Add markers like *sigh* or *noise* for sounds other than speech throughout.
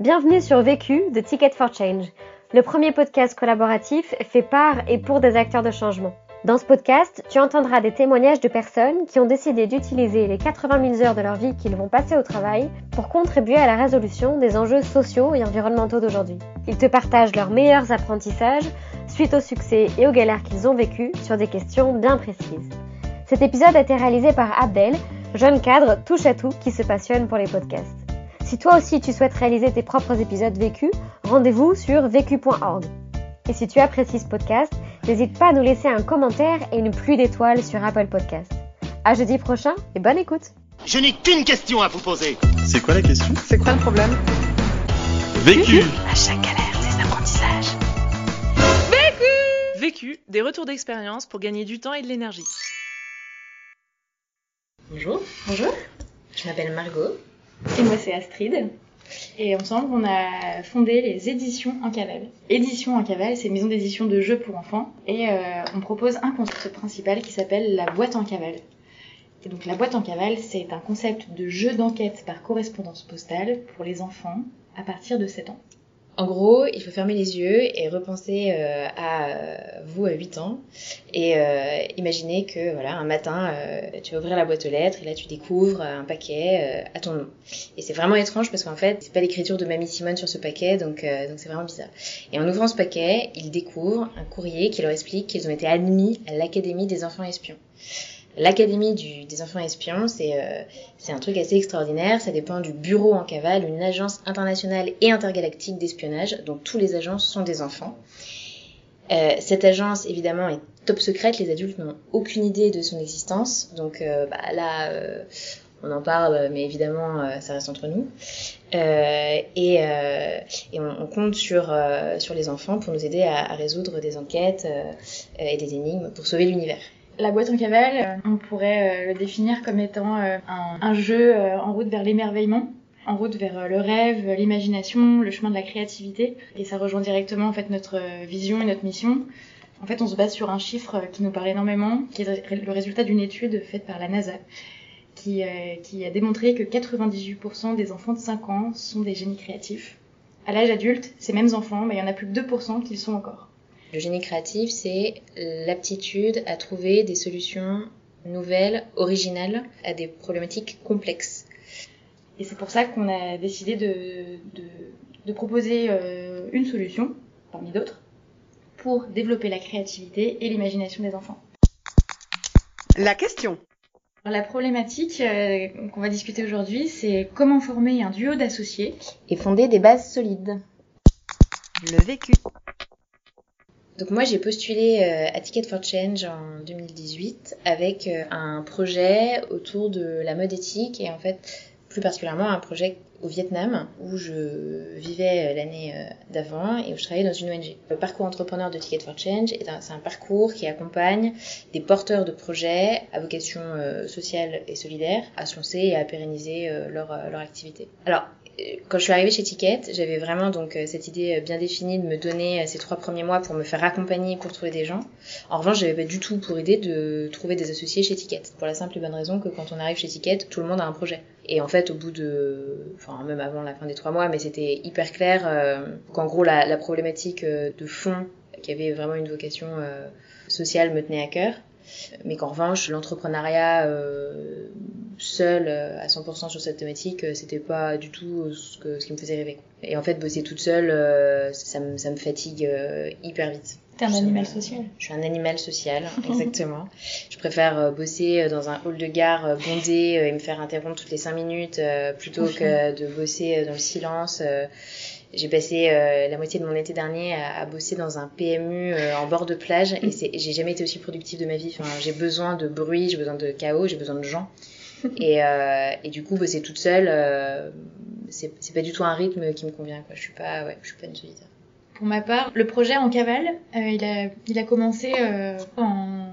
Bienvenue sur Vécu de Ticket for Change, le premier podcast collaboratif fait par et pour des acteurs de changement. Dans ce podcast, tu entendras des témoignages de personnes qui ont décidé d'utiliser les 80 000 heures de leur vie qu'ils vont passer au travail pour contribuer à la résolution des enjeux sociaux et environnementaux d'aujourd'hui. Ils te partagent leurs meilleurs apprentissages suite au succès et aux galères qu'ils ont vécues sur des questions bien précises. Cet épisode a été réalisé par Abdel, jeune cadre touche à tout qui se passionne pour les podcasts. Si toi aussi tu souhaites réaliser tes propres épisodes vécus, rendez-vous sur vécu.org. Et si tu apprécies ce podcast, n'hésite pas à nous laisser un commentaire et une pluie d'étoiles sur Apple Podcast. À jeudi prochain et bonne écoute. Je n'ai qu'une question à vous poser. C'est quoi la question? C'est quoi le problème? Vécu À chaque galère, des apprentissages. Vécu Vécu, des retours d'expérience pour gagner du temps et de l'énergie. Bonjour. Bonjour. Je m'appelle Margot. Et moi, c'est Astrid. Et ensemble, on a fondé les éditions en cavale. Éditions en cavale, c'est une maison d'édition de jeux pour enfants. Et euh, on propose un concept principal qui s'appelle la boîte en cavale. Et donc la boîte en cavale, c'est un concept de jeu d'enquête par correspondance postale pour les enfants à partir de 7 ans. En gros, il faut fermer les yeux et repenser euh, à euh, vous à 8 ans et euh, imaginer que voilà un matin euh, tu vas ouvrir la boîte aux lettres et là tu découvres un paquet euh, à ton nom. Et c'est vraiment étrange parce qu'en fait c'est pas l'écriture de Mamie Simone sur ce paquet donc euh, donc c'est vraiment bizarre. Et en ouvrant ce paquet, ils découvrent un courrier qui leur explique qu'ils ont été admis à l'Académie des enfants espions. L'Académie des enfants espions, c'est euh, un truc assez extraordinaire. Ça dépend du Bureau en cavale, une agence internationale et intergalactique d'espionnage, dont tous les agents sont des enfants. Euh, cette agence, évidemment, est top secrète. Les adultes n'ont aucune idée de son existence. Donc euh, bah, là, euh, on en parle, mais évidemment, euh, ça reste entre nous. Euh, et et on, on compte sur, sur les enfants pour nous aider à, à résoudre des enquêtes et des énigmes pour sauver l'univers. La boîte en cavale, euh, on pourrait euh, le définir comme étant euh, un, jeu en route vers l'émerveillement, en route vers le rêve, l'imagination, le chemin de la créativité. Et ça rejoint directement en fait notre vision et notre mission. En fait, on se base sur un chiffre qui nous parle énormément, qui est le résultat d'une étude faite par la NASA, qui, a démontré que 98% des enfants de 5 ans sont des génies créatifs. À l'âge adulte, ces mêmes enfants, bah, il y en a plus que 2% qui le sont encore. Le génie créatif, c'est l'aptitude à trouver des solutions nouvelles, originales à des problématiques complexes. Et c'est pour ça qu'on a décidé de, de, de proposer euh, une solution, parmi d'autres, pour développer la créativité et l'imagination des enfants. La question Alors, la problématique euh, qu'on va discuter aujourd'hui, c'est comment former un duo d'associés. Et fonder des bases solides. Le vécu. Donc moi j'ai postulé euh, à Ticket for Change en 2018 avec euh, un projet autour de la mode éthique et en fait plus particulièrement un projet au Vietnam où je vivais euh, l'année euh, d'avant et où je travaillais dans une ONG. Le parcours entrepreneur de Ticket for Change c'est un parcours qui accompagne des porteurs de projets à vocation euh, sociale et solidaire à se lancer et à pérenniser leur, activité. Alors quand je suis arrivée chez Ticket, j'avais vraiment donc cette idée bien définie de me donner ces trois premiers mois pour me faire accompagner pour trouver des gens. En revanche, j'avais pas du tout pour idée de trouver des associés chez Ticket. Pour la simple et bonne raison que quand on arrive chez Ticket, tout le monde a un projet. Et en fait, au bout de, même avant la fin des trois mois, mais c'était hyper clair euh, qu'en gros la, problématique euh, de fond qui avait vraiment une vocation euh, sociale me tenait à cœur. Mais qu'en revanche l'entrepreneuriat seul euh, à 100% sur cette thématique euh, c'était pas du tout euh, ce, que, ce qui me faisait rêver et en fait bosser toute seule ça, me, ça me fatigue hyper vite T'es un animal social. je suis un animal social, *laughs* exactement. je préfère bosser dans un hall de gare bondé et me faire interrompre toutes les cinq minutes plutôt que de bosser dans le silence. J'ai passé la moitié de mon été dernier à, bosser dans un PMU en bord de plage et *laughs* j'ai jamais été aussi productive de ma vie. Enfin, j'ai besoin de bruit, j'ai besoin de chaos, j'ai besoin de gens. *laughs* Et, euh, et du coup, bosser toute seule, euh, c'est pas du tout un rythme qui me convient. Je suis pas, ouais, je suis pas une solitaire. Pour ma part, le projet en cavale, euh, il, a, commencé en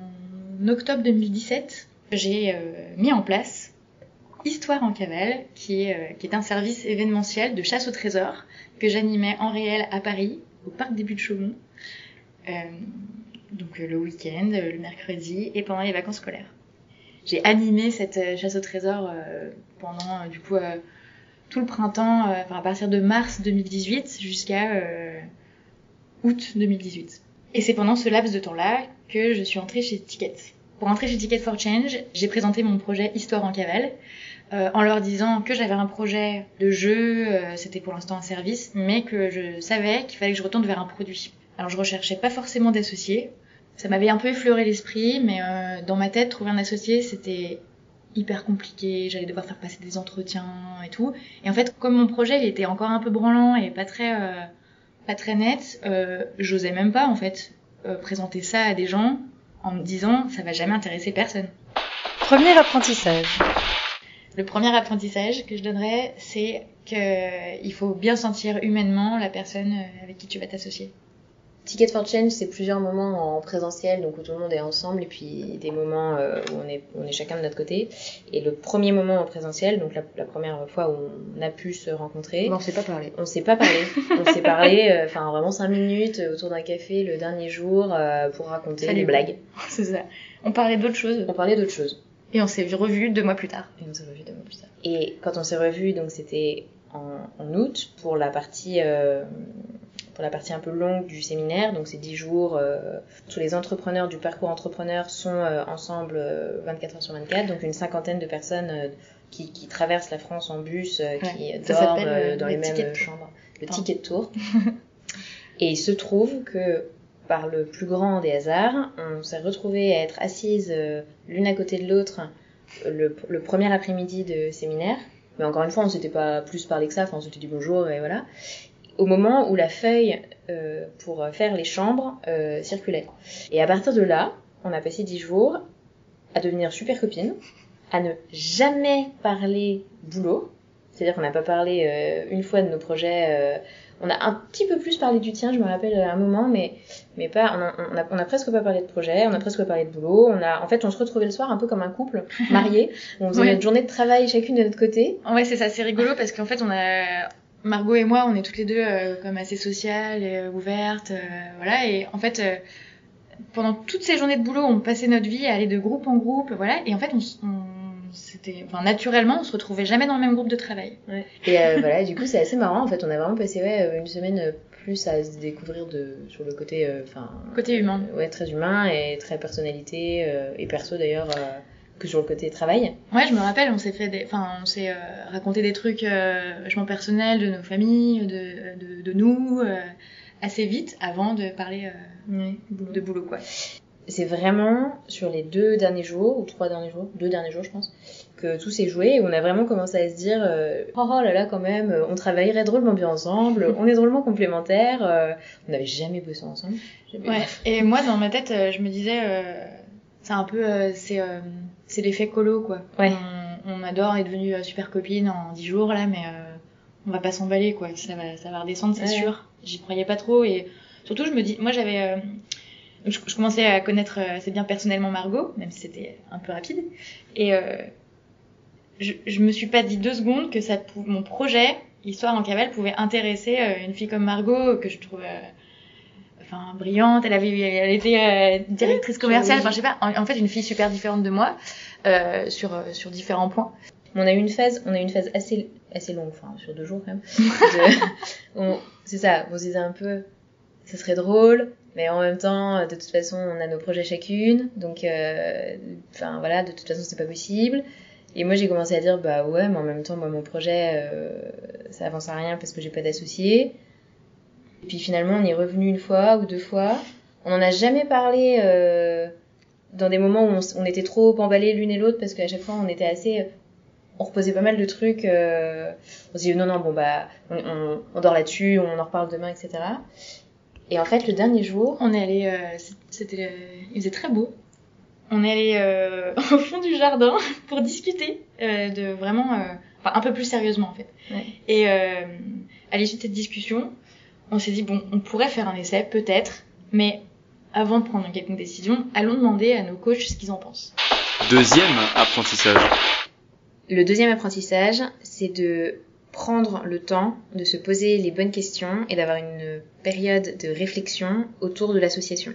octobre 2017. J'ai mis en place Histoire en cavale, qui est, un service événementiel de chasse au trésor que j'animais en réel à Paris, au parc des Buttes de Chaumont. Donc le week-end, le mercredi et pendant les vacances scolaires. J'ai animé cette euh, chasse au trésor euh, pendant euh, du coup tout le printemps, enfin à partir de mars 2018 jusqu'à août 2018. Et c'est pendant ce laps de temps-là que je suis entrée chez Ticket. Pour entrer chez Ticket for Change, j'ai présenté mon projet Histoire en cavale, en leur disant que j'avais un projet de jeu, c'était pour l'instant un service, mais que je savais qu'il fallait que je retourne vers un produit. Alors je recherchais pas forcément d'associé. Ça m'avait un peu effleuré l'esprit, mais euh, dans ma tête, trouver un associé, c'était hyper compliqué. J'allais devoir faire passer des entretiens et tout. Et en fait, comme mon projet, il était encore un peu branlant et pas très, euh, pas très net, euh, j'osais même pas en fait euh, présenter ça à des gens en me disant ça va jamais intéresser personne. Premier apprentissage. Le premier apprentissage que je donnerais, c'est qu'il faut bien sentir humainement la personne euh, avec qui tu vas t'associer. Ticket for Change, c'est plusieurs moments en présentiel, donc où tout le monde est ensemble, et puis des moments euh, où on est, on est chacun de notre côté. Et le premier moment en présentiel, donc la, la première fois où on a pu se rencontrer, on s'est pas parlé. on s'est pas parlé. on s'est parlé, euh, enfin vraiment cinq minutes euh, autour d'un café le dernier jour euh, pour raconter Salut. des blagues. *laughs* c'est ça. On parlait d'autre chose On parlait d'autre chose. et on s'est revus deux mois plus tard. Et on s'est revus deux mois plus tard. Et quand on s'est revus, donc c'était en, en août pour la partie euh, pour la partie un peu longue du séminaire. Donc c'est 10 jours. euh, tous les entrepreneurs du parcours entrepreneur sont euh, ensemble euh, 24 heures sur 24. Donc une cinquantaine de personnes euh, qui, qui traversent la France en bus, euh, qui dorment euh, euh, dans le les mêmes euh, chambres. Le Pardon. ticket de tour. *laughs* Et il se trouve que par le plus grand des hasards, on s'est retrouvés à être assises euh, l'une à côté de l'autre euh, le, le premier après-midi de séminaire. Mais encore une fois, on s'était pas plus parlé que ça, enfin on s'était dit bonjour et voilà. Au moment où la feuille euh, pour faire les chambres euh, circulait. Et à partir de là, on a passé dix jours à devenir super copines, à ne jamais parler boulot. C'est-à-dire qu'on n'a pas parlé euh, une fois de nos projets. euh, on a un petit peu plus parlé du tien, je me rappelle à un moment, mais mais pas. On a, on a, on a presque pas parlé de projet, on a presque pas parlé de boulot. On a, en fait, on se retrouvait le soir un peu comme un couple marié. *laughs* on faisait Ouais. notre journée de travail chacune de notre côté. Ouais, c'est ça, c'est rigolo parce qu'en fait, on a Margot et moi, on est toutes les deux euh, comme assez sociales et euh, ouvertes, euh, voilà. Et en fait, euh, pendant toutes ces journées de boulot, on passait notre vie à aller de groupe en groupe, voilà. Et en fait, on, on c'était, enfin, naturellement, on se retrouvait jamais dans le même groupe de travail. Et euh, *laughs* voilà, du coup, c'est assez marrant. En fait, on a vraiment passé ouais, une semaine plus à se découvrir de, sur le côté, euh, enfin, Côté humain. euh, ouais, très humain et très personnalité euh, et perso d'ailleurs euh, que sur le côté travail. Ouais, je me rappelle, on s'est fait des, enfin, on s'est euh, raconté des trucs euh, vachement personnels de nos familles, de, de, de nous, euh, assez vite avant de parler euh, de boulot, quoi. C'est vraiment sur les deux derniers jours ou trois derniers jours, deux derniers jours je pense, que tout s'est joué et on a vraiment commencé à se dire euh, oh, oh là là quand même, on travaillerait drôlement bien ensemble, *laughs* on est drôlement complémentaires, euh, on n'avait jamais bossé ensemble. Jamais. Ouais. Et moi, dans ma tête, euh, je me disais, euh, c'est un peu, euh, c'est, euh, c'est l'effet colo, quoi. Ouais. On, on adore, est devenus euh, super copines en 10 jours, là, mais euh, on va pas s'emballer, quoi. Ça va, ça va redescendre, c'est Ouais. sûr. J'y croyais pas trop et surtout, je me dis, moi, j'avais, euh, je, je commençais à connaître assez bien personnellement Margot, même si c'était un peu rapide, et euh, je, je me suis pas dit deux secondes que ça, mon projet, Histoire en cavale, pouvait intéresser une fille comme Margot que je trouve euh, enfin brillante elle avait elle était euh, directrice commerciale enfin je sais pas en, en fait une fille super différente de moi euh, sur euh, sur différents points On a eu une phase, on a eu une phase assez, assez longue, enfin sur deux jours quand même. *laughs* c'est ça, on se disait un peu, ça serait drôle, mais en même temps, de toute façon, on a nos projets chacune, donc, euh, enfin voilà, de toute façon, c'est pas possible. Et moi, j'ai commencé à dire, bah ouais, mais en même temps, moi, mon projet, ça avance à rien parce que j'ai pas d'associé. Et puis finalement, on y est revenu une fois ou deux fois. On en a jamais parlé euh, dans des moments où on, était trop emballés l'une et l'autre parce qu'à chaque fois, on était assez on reposait pas mal de trucs. Euh, on se dit non, non, bon, bah, on, on, on dort là-dessus, on en reparle demain, etc. Et en fait, le dernier jour, on est allé euh, c'était euh, il faisait très beau on est allé euh, *laughs* au fond du jardin *laughs* pour discuter euh, de vraiment euh, enfin un peu plus sérieusement en fait Ouais. et euh, à l'issue de cette discussion on s'est dit bon on pourrait faire un essai peut-être mais avant de prendre une quelconque décision allons demander à nos coachs ce qu'ils en pensent Deuxième apprentissage. le deuxième apprentissage, c'est de prendre le temps de se poser les bonnes questions et d'avoir une période de réflexion autour de l'association.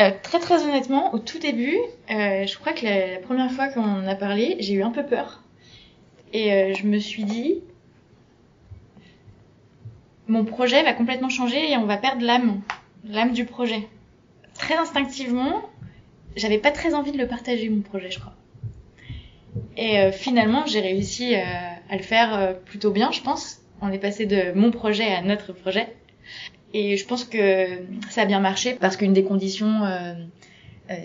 Euh, très très honnêtement, au tout début, euh, je crois que la, la première fois qu'on en a parlé, j'ai eu un peu peur. Et euh, je me suis dit, mon projet va complètement changer et on va perdre l'âme, l'âme du projet. Très instinctivement, j'avais pas très envie de le partager mon projet, je crois. Et euh, finalement, j'ai réussi euh, à le faire euh, plutôt bien, je pense. On est passé de mon projet à notre projet. Et je pense que ça a bien marché parce qu'une des conditions euh,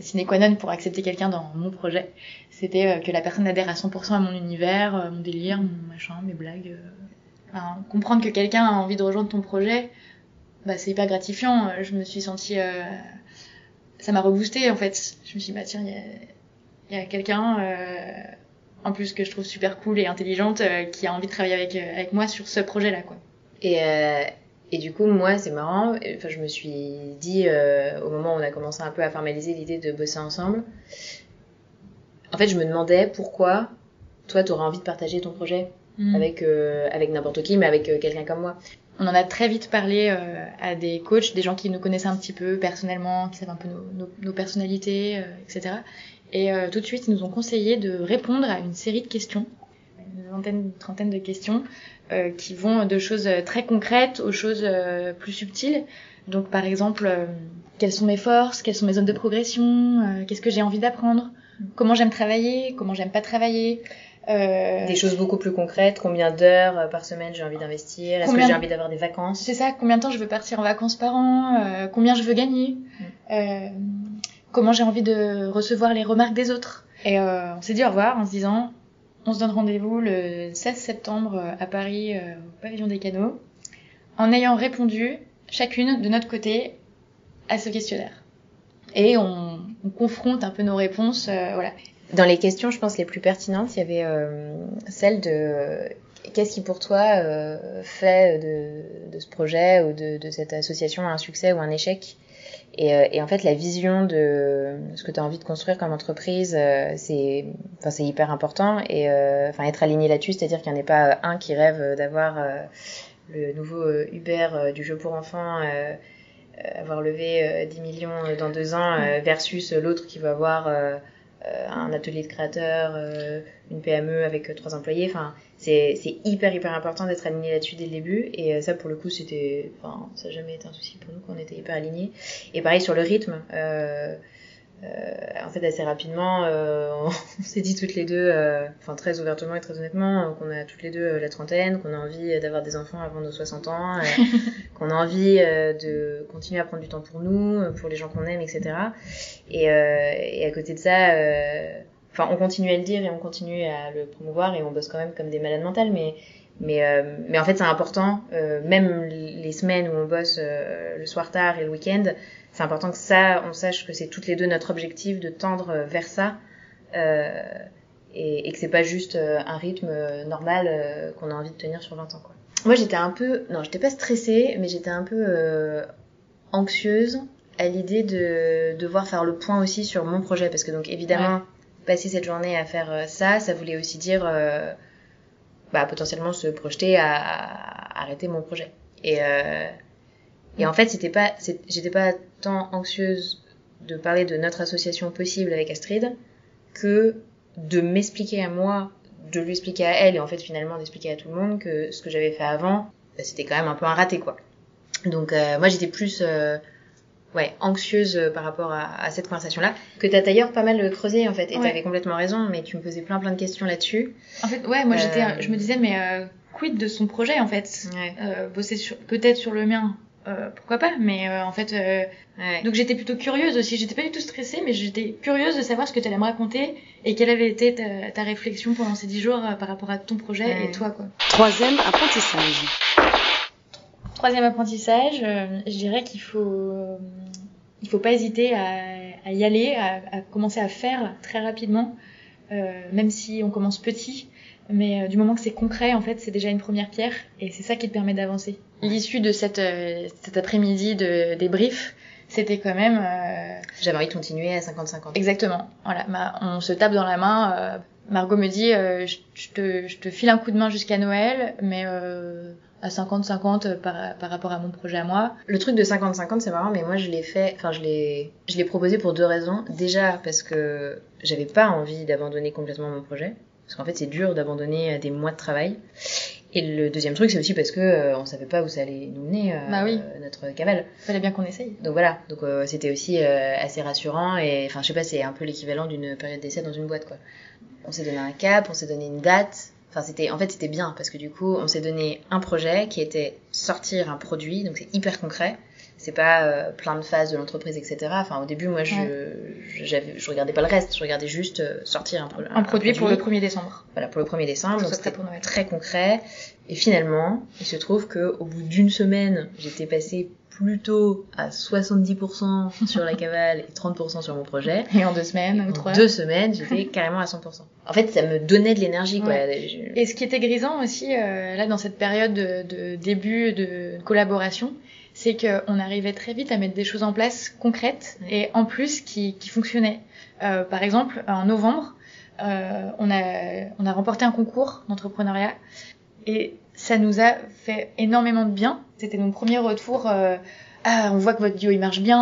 sine qua non pour accepter quelqu'un dans mon projet, c'était que la personne adhère à 100% à mon univers, mon délire, mon machin, mes blagues. Comprendre que quelqu'un a envie de rejoindre ton projet, bah, c'est hyper gratifiant. Je me suis sentie... euh, ça m'a reboosté en fait. Je me suis dit, bah tiens, il y a, quelqu'un, euh, en plus que je trouve super cool et intelligente, euh, qui a envie de travailler avec, euh, avec moi sur ce projet-là, quoi. Et, euh, et du coup, moi, c'est marrant. Enfin, je me suis dit, au moment où on a commencé un peu à formaliser l'idée de bosser ensemble, en fait, je me demandais pourquoi toi, t'aurais envie de partager ton projet Mm. avec, euh, avec n'importe qui, mais avec euh, quelqu'un comme moi. On en a très vite parlé euh, à des coachs, des gens qui nous connaissent un petit peu personnellement, qui savent un peu nos, nos, nos personnalités, euh, etc. Et euh, tout de suite, ils nous ont conseillé de répondre à une série de questions, une vingtaine, une trentaine de questions, euh, qui vont de choses très concrètes aux choses euh, plus subtiles. Donc, par exemple, euh, quelles sont mes forces, quelles sont mes zones de progression, euh, qu'est-ce que j'ai envie d'apprendre, comment j'aime travailler, comment j'aime pas travailler. Euh, Des choses beaucoup plus concrètes, combien d'heures euh, par semaine j'ai envie d'investir, est-ce que j'ai envie d'avoir des vacances? C'est ça, combien de temps je veux partir en vacances par an, euh, combien je veux gagner, euh, comment j'ai envie de recevoir les remarques des autres? Et euh, on s'est dit au revoir en se disant, on se donne rendez-vous le 16 septembre euh, à Paris euh, au pavillon des canaux, en ayant répondu chacune de notre côté à ce questionnaire. Et on, on confronte un peu nos réponses, euh, voilà. Dans les questions, je pense, les plus pertinentes, il y avait euh, celle de euh, qu'est-ce qui pour toi euh, fait de, de ce projet ou de, de cette association un succès ou un échec? Et, euh, et en fait, la vision de ce que tu as envie de construire comme entreprise, euh, c'est enfin, c'est hyper important. Et euh, enfin, être aligné là-dessus, c'est-à-dire qu'il n'y en ait pas un qui rêve d'avoir le nouveau Uber du jeu pour enfants, avoir levé euh, 10 millions dans deux ans, euh, versus l'autre qui va avoir un atelier de créateur, euh, une PME avec euh, trois employés. Enfin, c'est hyper hyper important d'être aligné là-dessus dès le début. Et euh, ça, pour le coup, c'était, enfin, ça n'a jamais été un souci pour nous qu'on était hyper alignés. Et pareil sur le rythme. Euh, euh, en fait, assez rapidement, euh, *laughs* on s'est dit toutes les deux, euh, enfin très ouvertement et très honnêtement, euh, qu'on a toutes les deux euh, la trentaine, qu'on a envie d'avoir des enfants avant nos 60 ans, euh, *laughs* qu'on a envie euh, de continuer à prendre du temps pour nous, euh, pour les gens qu'on aime, etc. Et, euh, et à côté de ça, euh, enfin, on continue à le dire et on continue à le promouvoir et on bosse quand même comme des malades mentales, mais mais, euh, mais en fait, c'est important, euh, même les semaines où on bosse euh, le soir tard et le week-end, c'est important que ça, on sache que c'est toutes les deux notre objectif de tendre euh, vers ça. Euh, et, et que c'est pas juste euh, un rythme euh, normal euh, qu'on a envie de tenir sur 20 ans quoi. Moi j'étais un peu non, j'étais pas stressée, mais j'étais un peu euh, anxieuse à l'idée de devoir faire le point aussi sur mon projet parce que donc évidemment passer cette journée à faire ça, ça voulait aussi dire bah, potentiellement se projeter à, à arrêter mon projet. Et euh, et en fait, c'était pas, j'étais pas tant anxieuse de parler de notre association possible avec Astrid que de m'expliquer à moi, de lui expliquer à elle et en fait finalement d'expliquer à tout le monde que ce que j'avais fait avant, bah, c'était quand même un peu un raté quoi. Donc euh, moi j'étais plus euh, ouais anxieuse euh, par rapport à, à cette conversation là que t'as d'ailleurs pas mal creusé en fait et Ouais. t'avais complètement raison mais tu me posais plein plein de questions là-dessus. En fait, ouais, moi Euh, j'étais, je me disais, mais euh, quid de son projet en fait? Ouais. euh, Bosser sur, peut-être sur le mien, euh, pourquoi pas Mais euh, en fait, euh, ouais. donc j'étais plutôt curieuse aussi. J'étais pas du tout stressée, mais j'étais curieuse de savoir ce que tu allais me raconter et quelle avait été ta, ta réflexion pendant ces dix jours euh, par rapport à ton projet Ouais. et toi quoi. Troisième apprentissage. Troisième apprentissage, euh, je dirais qu'il faut, euh, il faut pas hésiter à, à y aller, à, à commencer à faire très rapidement, euh, même si on commence petit. Mais euh, du moment que c'est concret, en fait, c'est déjà une première pierre, et c'est ça qui te permet d'avancer. L'issue de cette, euh, cet après-midi de débrief, c'était quand même euh, J'avais envie de continuer à 50-50. Exactement. Voilà, ma- on se tape dans la main. euh, Margot me dit, euh, je, je te, je te file un coup de main jusqu'à Noël, mais euh, à 50-50 par, par rapport à mon projet à moi. Le truc de 50-50, c'est marrant, mais moi je l'ai fait, enfin je l'ai, je l'ai proposé pour deux raisons. Déjà parce que j'avais pas envie d'abandonner complètement mon projet, parce qu'en fait c'est dur d'abandonner euh, des mois de travail. Et le deuxième truc, c'est aussi parce que euh, on savait pas où ça allait nous mener, euh, Bah oui. notre cavale. Fallait bien qu'on essaye. Donc voilà, donc euh, c'était aussi euh, assez rassurant et enfin je sais pas, c'est un peu l'équivalent d'une période d'essai dans une boîte quoi. On s'est donné un cap, on s'est donné une date. Enfin c'était en fait c'était bien parce que du coup on s'est donné un projet qui était sortir un produit, donc c'est hyper concret. C'est pas euh, plein de phases de l'entreprise etc. Enfin au début moi je j'avais- je regardais pas le reste, je regardais juste euh, sortir un, pro- Un produit pour le 1er décembre. voilà pour le 1er décembre donc c'était très concret et finalement il se trouve que au bout d'une semaine j'étais passée plutôt à 70% sur la cavale et 30% sur mon projet *laughs* Et en deux semaines ou en trois. deux semaines j'étais carrément à 100% en fait ça me donnait de l'énergie quoi Je- Et ce qui était grisant aussi, euh, là, dans cette période de, de début de collaboration, c'est qu'on arrivait très vite à mettre des choses en place concrètes Ouais. et en plus qui, qui fonctionnaient. Euh, par exemple, en novembre, euh, on, a, on a remporté un concours d'entrepreneuriat et ça nous a fait énormément de bien. C'était nos premiers retours. euh, ah, on voit que votre duo il marche bien,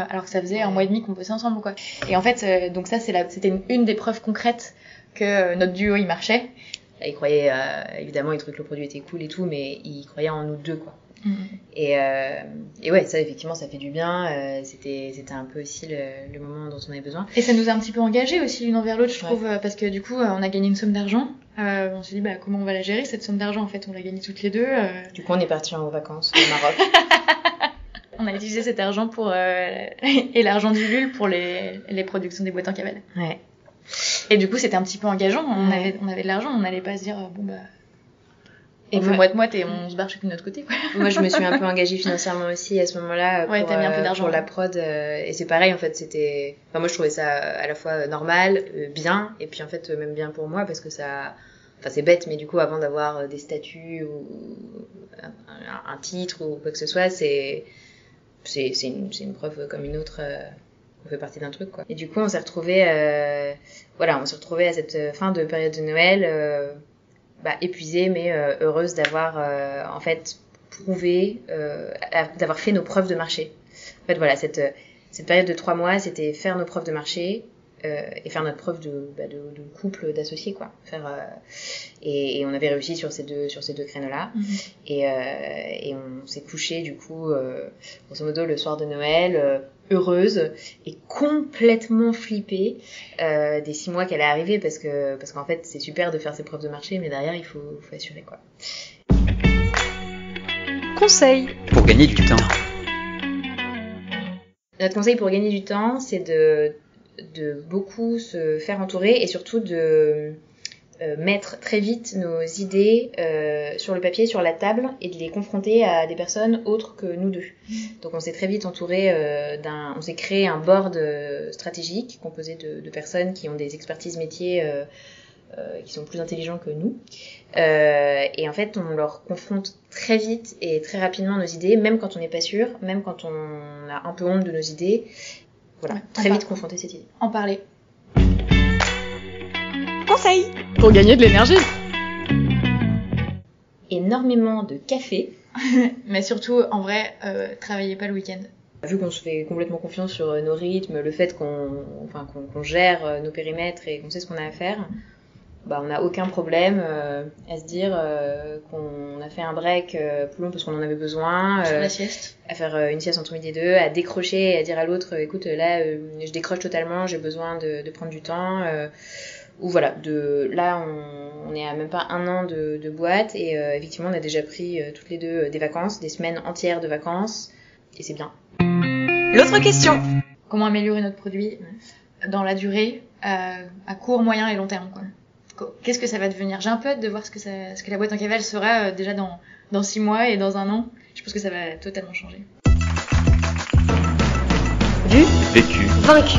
euh, alors que ça faisait un mois et demi qu'on bossait ensemble, quoi. Et en fait, euh, donc ça, c'était une, une des preuves concrètes que notre duo il marchait. il croyait évidemment il trouvait que le produit était cool et tout mais il croyait en nous deux quoi Mm. et, euh, et ouais ça effectivement ça fait du bien euh, c'était c'était un peu aussi le, le moment dont on avait besoin Et ça nous a un petit peu engagés aussi l'une envers l'autre, je Ouais. trouve, parce que du coup, on a gagné une somme d'argent. Euh, on s'est dit, bah, comment on va la gérer cette somme d'argent En fait, on l'a gagnée toutes les deux. euh, du coup on est parti en vacances au Maroc *laughs* on a utilisé cet argent pour euh, et l'argent du LUL pour les, les productions des boîtes en cavale. ouais Et du coup, c'était un petit peu engageant. On Ouais. avait, on avait de l'argent, on n'allait pas se dire, euh, bon bah, Et on fait moi- moite-moite et on se barre chacune de notre côté. Quoi. *laughs* Moi, je me suis un peu engagée financièrement aussi à ce moment-là pour, Ouais, t'as mis un peu euh, d'argent, pour la prod. euh, et c'est pareil, en fait, c'était. Enfin, moi, je trouvais ça à la fois normal, euh, bien, et puis en fait, même bien pour moi parce que ça. Enfin, c'est bête, mais du coup, avant d'avoir euh, des statuts ou un, titre ou quoi que ce soit, c'est c'est c'est une, c'est une preuve comme une autre. euh, on fait partie d'un truc, quoi. Et du coup, on s'est retrouvés. euh, voilà, on s'est retrouvés à cette fin de période de Noël. euh, bah, épuisée mais euh, heureuse d'avoir euh, en fait prouvé, euh, d'avoir fait nos preuves de marché. En fait voilà, cette, cette période de trois mois, c'était faire nos preuves de marché euh, et faire notre preuve de, bah, de, de couple, d'associés quoi. Faire, euh, et, et on avait réussi sur ces deux, sur ces deux créneaux-là. Et, euh, et on s'est couché du coup, euh, grosso modo, le soir de Noël, euh, heureuse et complètement flippée euh, des six mois qu'elle est arrivée parce que parce qu'en fait c'est super de faire ses preuves de marché, mais derrière il faut, faut assurer quoi. Conseil Pour gagner du temps. Notre conseil pour gagner du temps, c'est de de beaucoup se faire entourer et surtout de euh, mettre très vite nos idées euh, sur le papier, sur la table et de les confronter à des personnes autres que nous deux. Donc on s'est très vite entouré euh, d'un, on s'est créé un board euh, stratégique composé de, de personnes qui ont des expertises métiers euh, euh, qui sont plus intelligents que nous. Euh, et en fait, on leur confronte très vite et très rapidement nos idées, même quand on n'est pas sûr, même quand on a un peu honte de nos idées. Voilà, Ouais, très vite confronter cette idée. En parler. Pour gagner de l'énergie. Énormément de café. *laughs* Mais surtout, en vrai, euh, travaillez pas le week-end. Vu qu'on se fait complètement confiance sur euh, nos rythmes, le fait qu'on enfin, qu'on qu'on gère euh, nos périmètres et qu'on sait ce qu'on a à faire, bah, on n'a aucun problème euh, à se dire euh, qu'on a fait un break euh, plus long parce qu'on en avait besoin, Sur euh, la sieste. à faire euh, une sieste entre midi et deux, à décrocher et à dire à l'autre, écoute, là, euh, je décroche totalement, j'ai besoin de, de prendre du temps. Ou voilà, de là, on, on est à même pas un an de, de boîte et euh, effectivement, on a déjà pris euh, toutes les deux euh, des vacances, des semaines entières de vacances, et c'est bien. L'autre question Comment améliorer notre produit dans la durée, à, à court, moyen et long terme. quoi? Qu'est-ce que ça va devenir? J'ai un peu hâte de voir ce que, ça, ce que la boîte en cavale sera euh, déjà dans, dans six mois et dans un an. Je pense que ça va totalement changer. Vu, Vécu. vaincu.